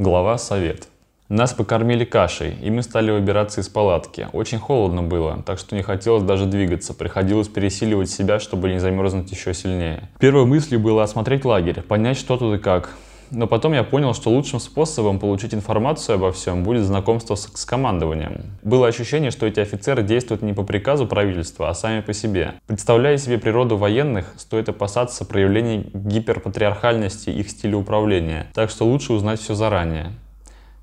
Глава «Совет». Нас покормили кашей, и мы стали выбираться из палатки. Очень холодно было, так что не хотелось даже двигаться. Приходилось пересиливать себя, чтобы не замерзнуть еще сильнее. Первой мыслью было осмотреть лагерь, понять, что тут и как. Но потом я понял, что лучшим способом получить информацию обо всем будет знакомство с, с командованием. Было ощущение, что эти офицеры действуют не по приказу правительства, а сами по себе. Представляя себе природу военных, стоит опасаться проявлений гиперпатриархальности их стиля управления, так что лучше узнать все заранее.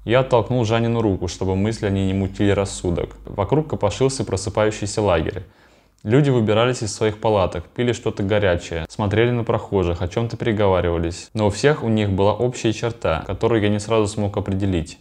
Я оттолкнул Жанину руку, чтобы мысли о ней не мутили рассудок. Вокруг копошился просыпающийся лагерь. Люди выбирались из своих палаток, пили что-то горячее, смотрели на прохожих, о чем-то переговаривались. Но у всех у них была общая черта, которую я не сразу смог определить.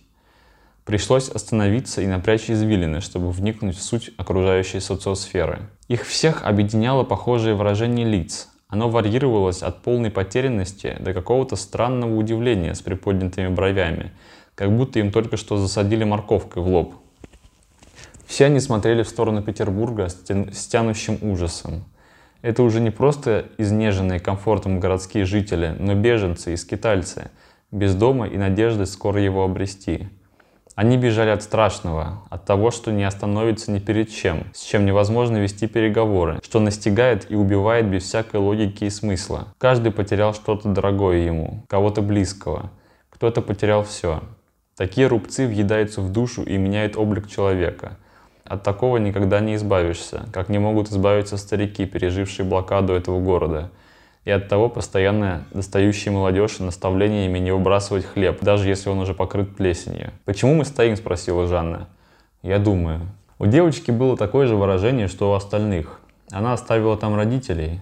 Пришлось остановиться и напрячь извилины, чтобы вникнуть в суть окружающей социосферы. Их всех объединяло похожее выражение лиц. Оно варьировалось от полной потерянности до какого-то странного удивления с приподнятыми бровями, как будто им только что засадили морковкой в лоб. Все они смотрели в сторону Петербурга с, тян с тянущим ужасом. Это уже не просто изнеженные комфортом городские жители, но беженцы и скитальцы, без дома и надежды скоро его обрести. Они бежали от страшного, от того, что не остановится ни перед чем, с чем невозможно вести переговоры, что настигает и убивает без всякой логики и смысла. Каждый потерял что-то дорогое ему, кого-то близкого, кто-то потерял все. Такие рубцы въедаются в душу и меняют облик человека. От такого никогда не избавишься, как не могут избавиться старики, пережившие блокаду этого города. И от того постоянно достающие молодежь наставлениями не выбрасывать хлеб, даже если он уже покрыт плесенью. «Почему мы стоим?» – спросила Жанна. «Я думаю». У девочки было такое же выражение, что у остальных. Она оставила там родителей.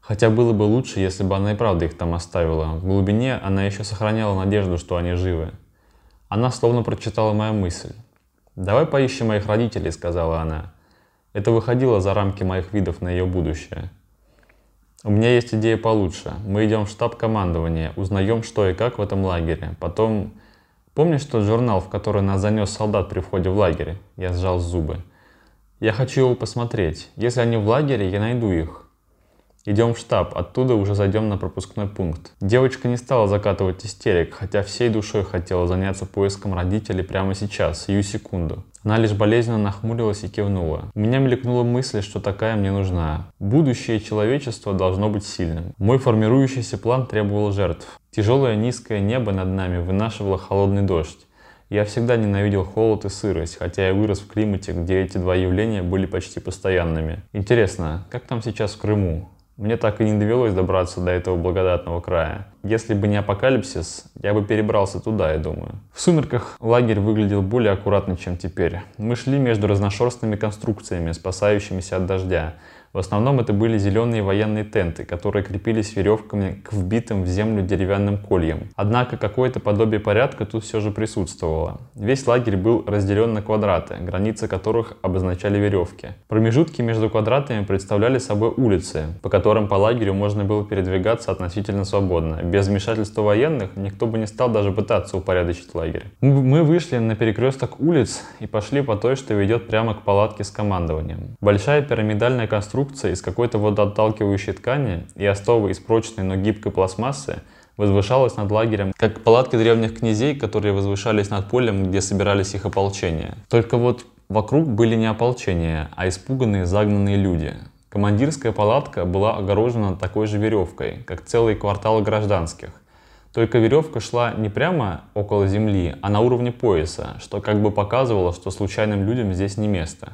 Хотя было бы лучше, если бы она и правда их там оставила. В глубине она еще сохраняла надежду, что они живы. Она словно прочитала мою мысль. «Давай поищем моих родителей», — сказала она. Это выходило за рамки моих видов на ее будущее. «У меня есть идея получше. Мы идем в штаб командования, узнаем, что и как в этом лагере. Потом... Помнишь тот журнал, в который нас занес солдат при входе в лагерь?» Я сжал зубы. «Я хочу его посмотреть. Если они в лагере, я найду их. Идем в штаб, оттуда уже зайдем на пропускной пункт. Девочка не стала закатывать истерик, хотя всей душой хотела заняться поиском родителей прямо сейчас, сию секунду. Она лишь болезненно нахмурилась и кивнула. У меня мелькнула мысль, что такая мне нужна. Будущее человечества должно быть сильным. Мой формирующийся план требовал жертв. Тяжелое низкое небо над нами вынашивало холодный дождь. Я всегда ненавидел холод и сырость, хотя я вырос в климате, где эти два явления были почти постоянными. Интересно, как там сейчас в Крыму? Мне так и не довелось добраться до этого благодатного края. Если бы не апокалипсис, я бы перебрался туда, я думаю. В сумерках лагерь выглядел более аккуратно, чем теперь. Мы шли между разношерстными конструкциями, спасающимися от дождя, в основном это были зеленые военные тенты, которые крепились веревками к вбитым в землю деревянным кольям. Однако какое-то подобие порядка тут все же присутствовало. Весь лагерь был разделен на квадраты, границы которых обозначали веревки. Промежутки между квадратами представляли собой улицы, по которым по лагерю можно было передвигаться относительно свободно. Без вмешательства военных никто бы не стал даже пытаться упорядочить лагерь. Мы вышли на перекресток улиц и пошли по той, что ведет прямо к палатке с командованием. Большая пирамидальная конструкция конструкция из какой-то водоотталкивающей ткани и основы из прочной, но гибкой пластмассы возвышалась над лагерем, как палатки древних князей, которые возвышались над полем, где собирались их ополчения. Только вот вокруг были не ополчения, а испуганные, загнанные люди. Командирская палатка была огорожена такой же веревкой, как целый квартал гражданских. Только веревка шла не прямо около земли, а на уровне пояса, что как бы показывало, что случайным людям здесь не место.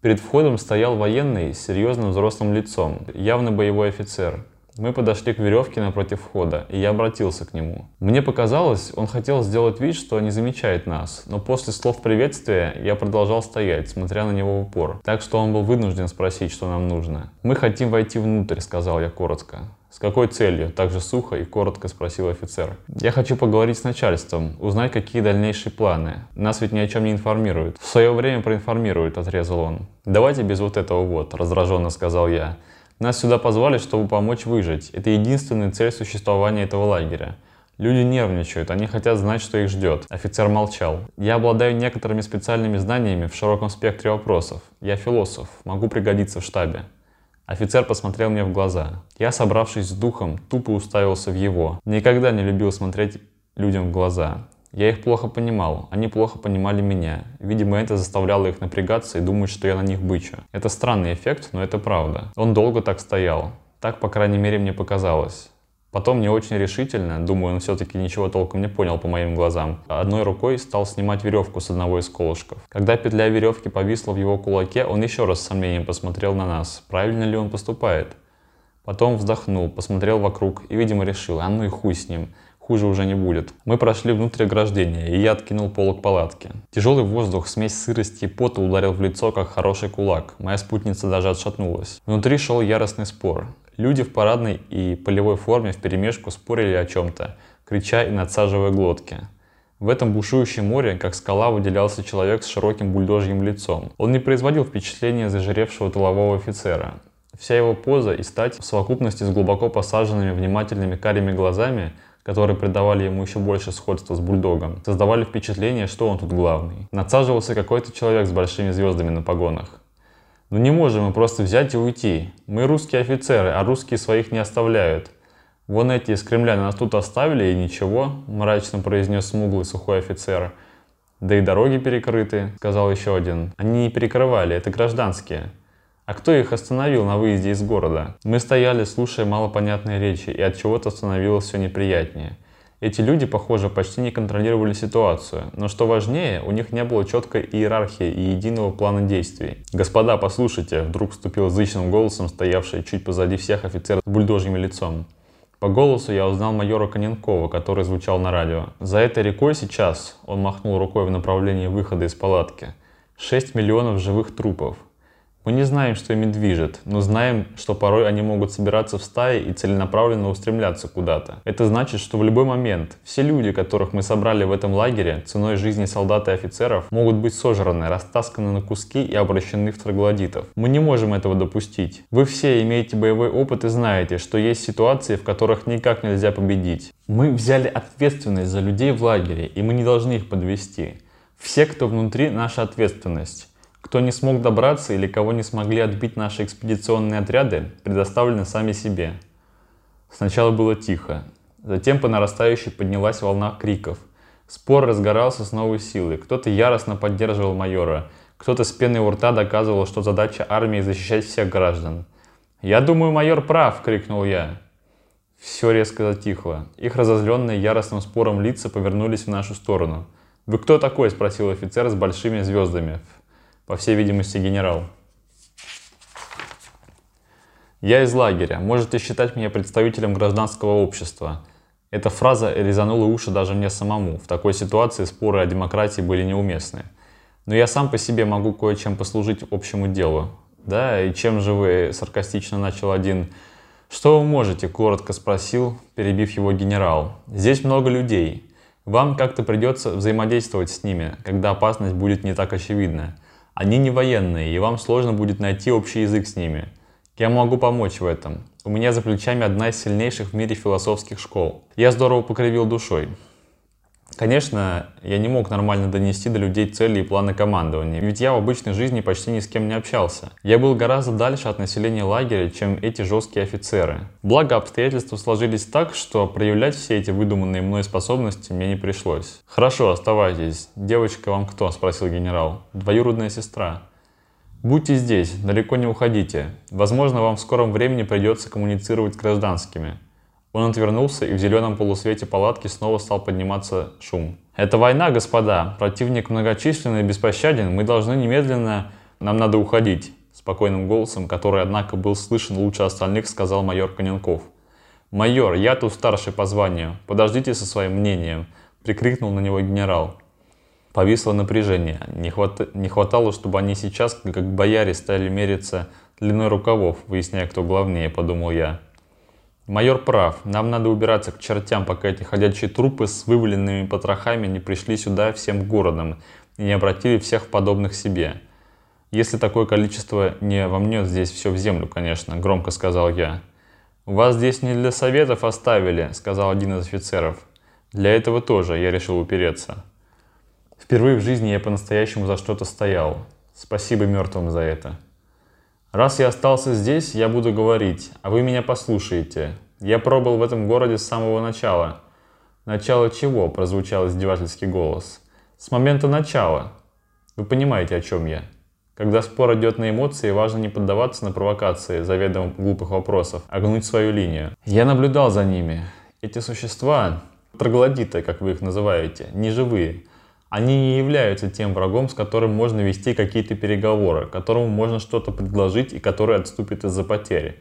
Перед входом стоял военный с серьезным взрослым лицом, явно боевой офицер. Мы подошли к веревке напротив входа, и я обратился к нему. Мне показалось, он хотел сделать вид, что не замечает нас, но после слов приветствия я продолжал стоять, смотря на него в упор, так что он был вынужден спросить, что нам нужно. «Мы хотим войти внутрь», — сказал я коротко. «С какой целью?» – также сухо и коротко спросил офицер. «Я хочу поговорить с начальством, узнать, какие дальнейшие планы. Нас ведь ни о чем не информируют». «В свое время проинформируют», – отрезал он. «Давайте без вот этого вот», – раздраженно сказал я. «Нас сюда позвали, чтобы помочь выжить. Это единственная цель существования этого лагеря. Люди нервничают, они хотят знать, что их ждет. Офицер молчал. Я обладаю некоторыми специальными знаниями в широком спектре вопросов. Я философ, могу пригодиться в штабе. Офицер посмотрел мне в глаза. Я, собравшись с духом, тупо уставился в его. Никогда не любил смотреть людям в глаза. Я их плохо понимал, они плохо понимали меня. Видимо, это заставляло их напрягаться и думать, что я на них бычу. Это странный эффект, но это правда. Он долго так стоял. Так, по крайней мере, мне показалось. Потом не очень решительно, думаю, он все-таки ничего толком не понял по моим глазам, одной рукой стал снимать веревку с одного из колышков. Когда петля веревки повисла в его кулаке, он еще раз с сомнением посмотрел на нас, правильно ли он поступает. Потом вздохнул, посмотрел вокруг и, видимо, решил, а ну и хуй с ним, хуже уже не будет. Мы прошли внутрь ограждения, и я откинул полок палатки. Тяжелый воздух, смесь сырости и пота ударил в лицо, как хороший кулак. Моя спутница даже отшатнулась. Внутри шел яростный спор. Люди в парадной и полевой форме вперемешку спорили о чем-то, крича и надсаживая глотки. В этом бушующем море, как скала, выделялся человек с широким бульдожьим лицом. Он не производил впечатления зажиревшего тылового офицера. Вся его поза и стать в совокупности с глубоко посаженными внимательными карими глазами – которые придавали ему еще больше сходства с бульдогом, создавали впечатление, что он тут главный. Надсаживался какой-то человек с большими звездами на погонах. Ну не можем мы просто взять и уйти. Мы русские офицеры, а русские своих не оставляют. Вон эти из Кремля нас тут оставили и ничего, мрачно произнес смуглый сухой офицер. Да и дороги перекрыты, сказал еще один. Они не перекрывали, это гражданские. А кто их остановил на выезде из города? Мы стояли, слушая малопонятные речи, и от чего-то становилось все неприятнее. Эти люди, похоже, почти не контролировали ситуацию, но что важнее, у них не было четкой иерархии и единого плана действий. «Господа, послушайте!» — вдруг вступил зычным голосом стоявший чуть позади всех офицер с бульдожьим лицом. По голосу я узнал майора Коненкова, который звучал на радио. «За этой рекой сейчас», — он махнул рукой в направлении выхода из палатки, — «6 миллионов живых трупов. Мы не знаем, что ими движет, но знаем, что порой они могут собираться в стаи и целенаправленно устремляться куда-то. Это значит, что в любой момент все люди, которых мы собрали в этом лагере ценой жизни солдат и офицеров, могут быть сожраны, растасканы на куски и обращены в троглодитов. Мы не можем этого допустить. Вы все имеете боевой опыт и знаете, что есть ситуации, в которых никак нельзя победить. Мы взяли ответственность за людей в лагере, и мы не должны их подвести. Все, кто внутри, наша ответственность. Кто не смог добраться или кого не смогли отбить наши экспедиционные отряды, предоставлены сами себе. Сначала было тихо, затем по нарастающей поднялась волна криков. Спор разгорался с новой силой. Кто-то яростно поддерживал майора, кто-то с пеной у рта доказывал, что задача армии защищать всех граждан. «Я думаю, майор прав!» — крикнул я. Все резко затихло. Их разозленные яростным спором лица повернулись в нашу сторону. «Вы кто такой?» — спросил офицер с большими звездами по всей видимости, генерал. Я из лагеря. Можете считать меня представителем гражданского общества. Эта фраза резанула уши даже мне самому. В такой ситуации споры о демократии были неуместны. Но я сам по себе могу кое-чем послужить общему делу. Да, и чем же вы, саркастично начал один, что вы можете, коротко спросил, перебив его генерал. Здесь много людей. Вам как-то придется взаимодействовать с ними, когда опасность будет не так очевидна. Они не военные, и вам сложно будет найти общий язык с ними. Я могу помочь в этом. У меня за плечами одна из сильнейших в мире философских школ. Я здорово покривил душой. Конечно, я не мог нормально донести до людей цели и планы командования, ведь я в обычной жизни почти ни с кем не общался. Я был гораздо дальше от населения лагеря, чем эти жесткие офицеры. Благо, обстоятельства сложились так, что проявлять все эти выдуманные мной способности мне не пришлось. «Хорошо, оставайтесь. Девочка вам кто?» – спросил генерал. «Двоюродная сестра». Будьте здесь, далеко не уходите. Возможно, вам в скором времени придется коммуницировать с гражданскими. Он отвернулся, и в зеленом полусвете палатки снова стал подниматься шум. «Это война, господа. Противник многочисленный и беспощаден. Мы должны немедленно... Нам надо уходить», — спокойным голосом, который, однако, был слышен лучше остальных, сказал майор Коненков. «Майор, я тут старший по званию. Подождите со своим мнением», — прикрикнул на него генерал. Повисло напряжение. Не, хват... не хватало, чтобы они сейчас, как бояре, стали мериться длиной рукавов, выясняя, кто главнее, подумал я. Майор прав. Нам надо убираться к чертям, пока эти ходячие трупы с вываленными потрохами не пришли сюда всем городом и не обратили всех подобных себе. Если такое количество не вомнет здесь все в землю, конечно, громко сказал я. «Вас здесь не для советов оставили», — сказал один из офицеров. «Для этого тоже я решил упереться». Впервые в жизни я по-настоящему за что-то стоял. Спасибо мертвым за это. Раз я остался здесь, я буду говорить, а вы меня послушаете. Я пробыл в этом городе с самого начала. «Начало чего?» – прозвучал издевательский голос. «С момента начала. Вы понимаете, о чем я?» Когда спор идет на эмоции, важно не поддаваться на провокации заведомо глупых вопросов, а гнуть свою линию. Я наблюдал за ними. Эти существа, троглодиты, как вы их называете, не живые. Они не являются тем врагом, с которым можно вести какие-то переговоры, которому можно что-то предложить и который отступит из-за потери.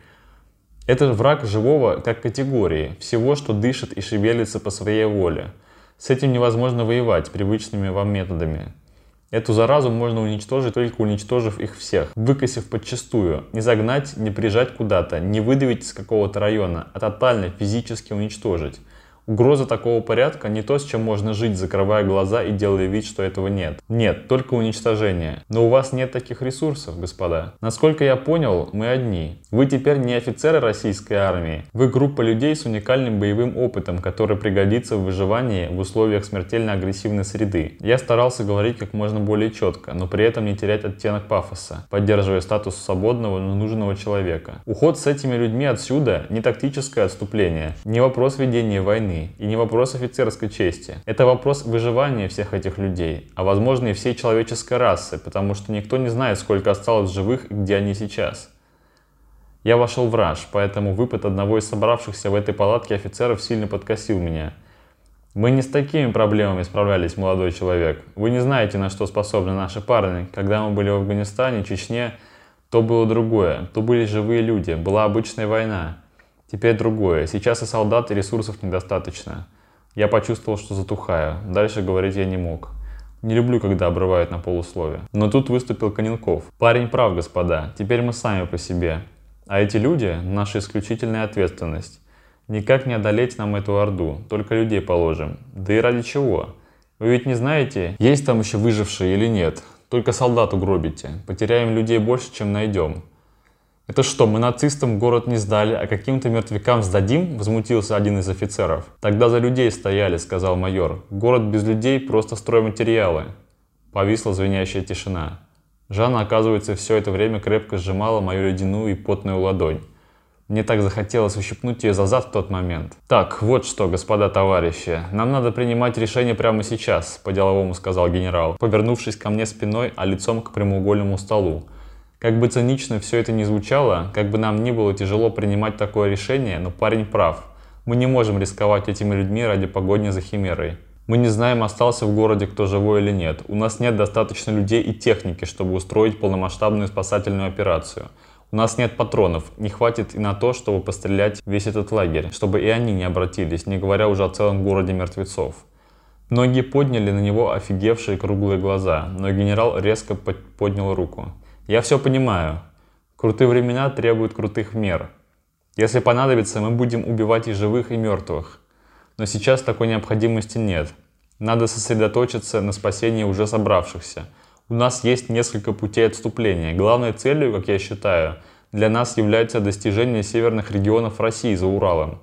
Это враг живого как категории, всего, что дышит и шевелится по своей воле. С этим невозможно воевать привычными вам методами. Эту заразу можно уничтожить, только уничтожив их всех, выкосив подчастую, не загнать, не прижать куда-то, не выдавить из какого-то района, а тотально физически уничтожить. Угроза такого порядка не то, с чем можно жить, закрывая глаза и делая вид, что этого нет. Нет, только уничтожение. Но у вас нет таких ресурсов, господа. Насколько я понял, мы одни. Вы теперь не офицеры российской армии. Вы группа людей с уникальным боевым опытом, который пригодится в выживании в условиях смертельно агрессивной среды. Я старался говорить как можно более четко, но при этом не терять оттенок пафоса, поддерживая статус свободного, но нужного человека. Уход с этими людьми отсюда не тактическое отступление, не вопрос ведения войны, войны и не вопрос офицерской чести. Это вопрос выживания всех этих людей, а возможно и всей человеческой расы, потому что никто не знает, сколько осталось живых и где они сейчас. Я вошел в раж, поэтому выпад одного из собравшихся в этой палатке офицеров сильно подкосил меня. Мы не с такими проблемами справлялись, молодой человек. Вы не знаете, на что способны наши парни. Когда мы были в Афганистане, Чечне, то было другое. То были живые люди, была обычная война. Теперь другое. Сейчас и солдат, и ресурсов недостаточно. Я почувствовал, что затухаю. Дальше говорить я не мог. Не люблю, когда обрывают на полусловие. Но тут выступил Коненков. Парень прав, господа. Теперь мы сами по себе. А эти люди – наша исключительная ответственность. Никак не одолеть нам эту орду, только людей положим. Да и ради чего? Вы ведь не знаете, есть там еще выжившие или нет. Только солдат угробите. Потеряем людей больше, чем найдем. «Это что, мы нацистам город не сдали, а каким-то мертвякам сдадим?» – возмутился один из офицеров. «Тогда за людей стояли», – сказал майор. «Город без людей – просто стройматериалы». Повисла звенящая тишина. Жанна, оказывается, все это время крепко сжимала мою ледяную и потную ладонь. Мне так захотелось ущипнуть ее за зад в тот момент. «Так, вот что, господа товарищи, нам надо принимать решение прямо сейчас», – по-деловому сказал генерал, повернувшись ко мне спиной, а лицом к прямоугольному столу. Как бы цинично все это ни звучало, как бы нам ни было тяжело принимать такое решение, но парень прав. Мы не можем рисковать этими людьми ради погони за химерой. Мы не знаем, остался в городе кто живой или нет. У нас нет достаточно людей и техники, чтобы устроить полномасштабную спасательную операцию. У нас нет патронов, не хватит и на то, чтобы пострелять весь этот лагерь, чтобы и они не обратились, не говоря уже о целом городе мертвецов. Многие подняли на него офигевшие круглые глаза, но генерал резко поднял руку. Я все понимаю. Крутые времена требуют крутых мер. Если понадобится, мы будем убивать и живых, и мертвых. Но сейчас такой необходимости нет. Надо сосредоточиться на спасении уже собравшихся. У нас есть несколько путей отступления. Главной целью, как я считаю, для нас является достижение северных регионов России за Уралом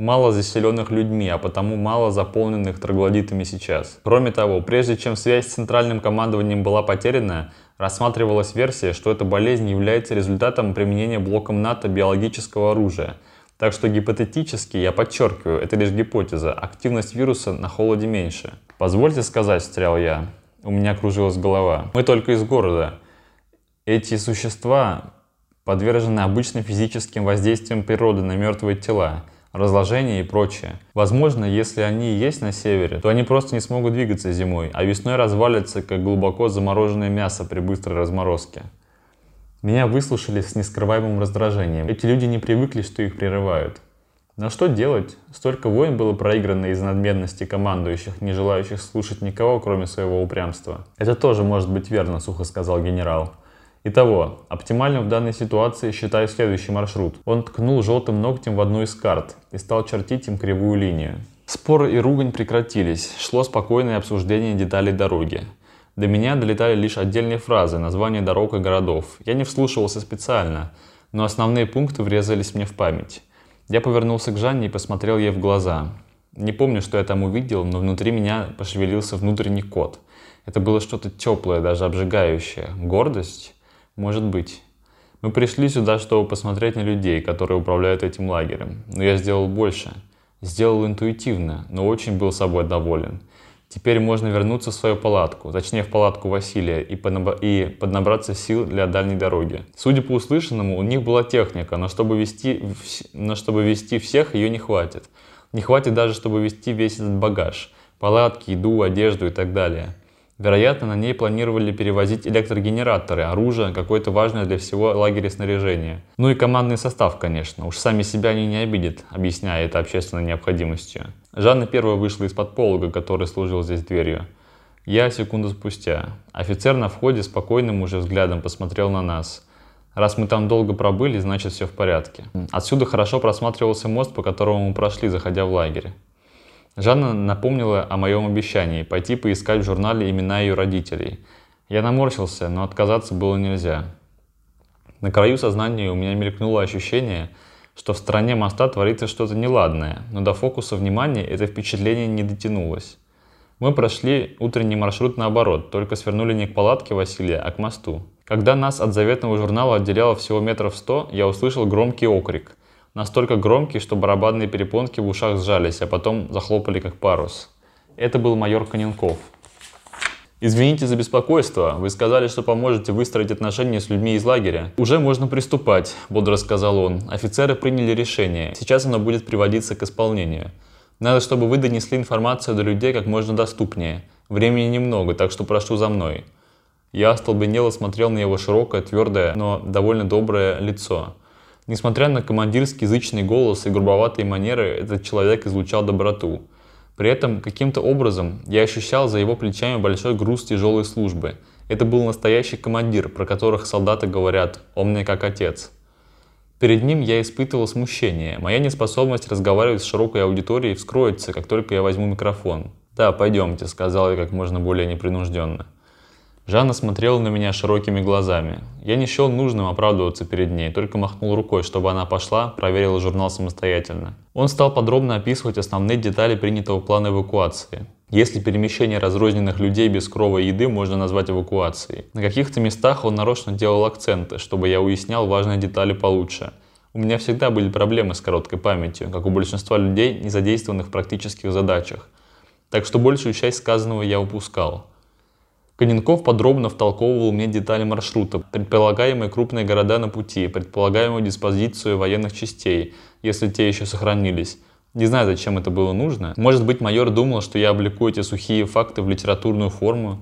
мало заселенных людьми, а потому мало заполненных троглодитами сейчас. Кроме того, прежде чем связь с центральным командованием была потеряна, рассматривалась версия, что эта болезнь является результатом применения блоком НАТО биологического оружия. Так что гипотетически, я подчеркиваю, это лишь гипотеза, активность вируса на холоде меньше. Позвольте сказать, встрял я. У меня кружилась голова. Мы только из города. Эти существа подвержены обычным физическим воздействиям природы на мертвые тела разложение и прочее. Возможно, если они есть на севере, то они просто не смогут двигаться зимой, а весной развалятся, как глубоко замороженное мясо при быстрой разморозке. Меня выслушали с нескрываемым раздражением. Эти люди не привыкли, что их прерывают. Но что делать? Столько войн было проиграно из надменности командующих, не желающих слушать никого, кроме своего упрямства. Это тоже может быть верно, сухо сказал генерал. Итого, оптимальным в данной ситуации считаю следующий маршрут. Он ткнул желтым ногтем в одну из карт и стал чертить им кривую линию. Споры и ругань прекратились, шло спокойное обсуждение деталей дороги. До меня долетали лишь отдельные фразы, названия дорог и городов. Я не вслушивался специально, но основные пункты врезались мне в память. Я повернулся к Жанне и посмотрел ей в глаза. Не помню, что я там увидел, но внутри меня пошевелился внутренний кот. Это было что-то теплое, даже обжигающее. Гордость? Может быть. Мы пришли сюда, чтобы посмотреть на людей, которые управляют этим лагерем. Но я сделал больше. Сделал интуитивно, но очень был собой доволен. Теперь можно вернуться в свою палатку, точнее в палатку Василия, и, поднаб... и поднабраться сил для дальней дороги. Судя по услышанному, у них была техника, но чтобы вести, но чтобы вести всех ее не хватит. Не хватит даже, чтобы вести весь этот багаж. Палатки, еду, одежду и так далее. Вероятно, на ней планировали перевозить электрогенераторы, оружие, какое-то важное для всего лагеря снаряжение. Ну и командный состав, конечно. Уж сами себя они не обидят, объясняя это общественной необходимостью. Жанна первая вышла из-под полога, который служил здесь дверью. Я секунду спустя. Офицер на входе спокойным уже взглядом посмотрел на нас. Раз мы там долго пробыли, значит все в порядке. Отсюда хорошо просматривался мост, по которому мы прошли, заходя в лагерь. Жанна напомнила о моем обещании пойти поискать в журнале имена ее родителей. Я наморщился, но отказаться было нельзя. На краю сознания у меня мелькнуло ощущение, что в стороне моста творится что-то неладное, но до фокуса внимания это впечатление не дотянулось. Мы прошли утренний маршрут наоборот, только свернули не к палатке Василия, а к мосту. Когда нас от заветного журнала отделяло всего метров сто, я услышал громкий окрик. Настолько громкий, что барабанные перепонки в ушах сжались, а потом захлопали как парус. Это был майор Коненков. Извините за беспокойство. Вы сказали, что поможете выстроить отношения с людьми из лагеря. Уже можно приступать, бодро сказал он. Офицеры приняли решение. Сейчас оно будет приводиться к исполнению. Надо, чтобы вы донесли информацию до людей как можно доступнее. Времени немного, так что прошу за мной. Я остолбенело смотрел на его широкое, твердое, но довольно доброе лицо. Несмотря на командирский язычный голос и грубоватые манеры, этот человек излучал доброту. При этом каким-то образом я ощущал за его плечами большой груз тяжелой службы. Это был настоящий командир, про которых солдаты говорят «он мне как отец». Перед ним я испытывал смущение. Моя неспособность разговаривать с широкой аудиторией вскроется, как только я возьму микрофон. «Да, пойдемте», — сказал я как можно более непринужденно. Жанна смотрела на меня широкими глазами. Я не счел нужным оправдываться перед ней, только махнул рукой, чтобы она пошла, проверила журнал самостоятельно. Он стал подробно описывать основные детали принятого плана эвакуации. Если перемещение разрозненных людей без крова и еды можно назвать эвакуацией. На каких-то местах он нарочно делал акценты, чтобы я уяснял важные детали получше. У меня всегда были проблемы с короткой памятью, как у большинства людей, не задействованных в практических задачах. Так что большую часть сказанного я упускал. Коненков подробно втолковывал мне детали маршрута, предполагаемые крупные города на пути, предполагаемую диспозицию военных частей, если те еще сохранились. Не знаю, зачем это было нужно. Может быть, майор думал, что я облеку эти сухие факты в литературную форму.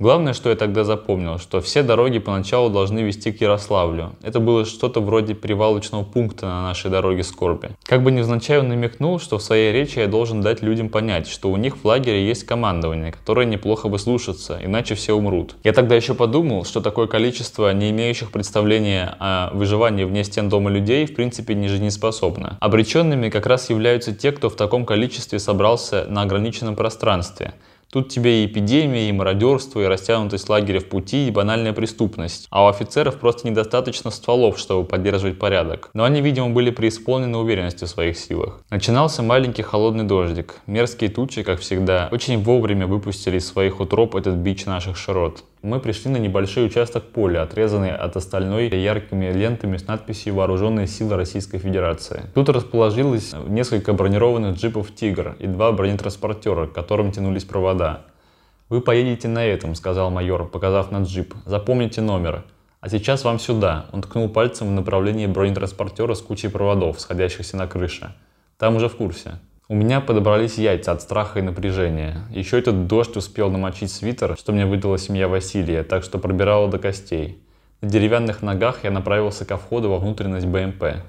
Главное, что я тогда запомнил, что все дороги поначалу должны вести к Ярославлю. Это было что-то вроде перевалочного пункта на нашей дороге скорби. Как бы невзначай он намекнул, что в своей речи я должен дать людям понять, что у них в лагере есть командование, которое неплохо бы слушаться, иначе все умрут. Я тогда еще подумал, что такое количество не имеющих представления о выживании вне стен дома людей в принципе не жизнеспособно. Обреченными как раз являются те, кто в таком количестве собрался на ограниченном пространстве. Тут тебе и эпидемия, и мародерство, и растянутость лагеря в пути, и банальная преступность. А у офицеров просто недостаточно стволов, чтобы поддерживать порядок. Но они, видимо, были преисполнены уверенности в своих силах. Начинался маленький холодный дождик. Мерзкие тучи, как всегда, очень вовремя выпустили из своих утроп этот бич наших широт мы пришли на небольшой участок поля, отрезанный от остальной яркими лентами с надписью «Вооруженные силы Российской Федерации». Тут расположилось несколько бронированных джипов «Тигр» и два бронетранспортера, к которым тянулись провода. «Вы поедете на этом», — сказал майор, показав на джип. «Запомните номер. А сейчас вам сюда». Он ткнул пальцем в направлении бронетранспортера с кучей проводов, сходящихся на крыше. «Там уже в курсе». У меня подобрались яйца от страха и напряжения. Еще этот дождь успел намочить свитер, что мне выдала семья Василия, так что пробирало до костей. На деревянных ногах я направился ко входу во внутренность БМП.